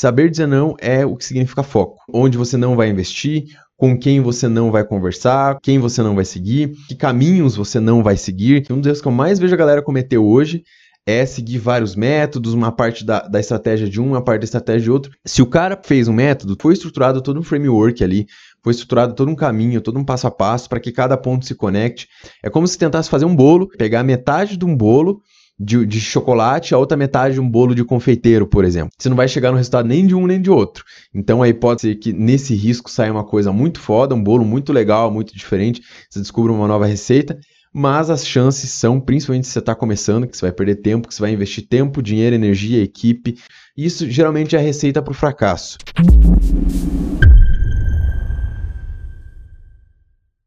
saber dizer não é o que significa foco. Onde você não vai investir, com quem você não vai conversar, quem você não vai seguir, que caminhos você não vai seguir. Um dos erros que eu mais vejo a galera cometer hoje é seguir vários métodos, uma parte da, da estratégia de um, uma parte da estratégia de outro. Se o cara fez um método, foi estruturado todo um framework ali, foi estruturado todo um caminho, todo um passo a passo para que cada ponto se conecte. É como se tentasse fazer um bolo, pegar metade de um bolo de, de, chocolate, a outra metade de um bolo de confeiteiro, por exemplo. Você não vai chegar no resultado nem de um nem de outro. Então aí pode ser que nesse risco saia uma coisa muito foda, um bolo muito legal, muito diferente, você descubra uma nova receita, mas as chances são, principalmente se você está começando, que você vai perder tempo, que você vai investir tempo, dinheiro, energia, equipe. Isso geralmente é a receita para o fracasso.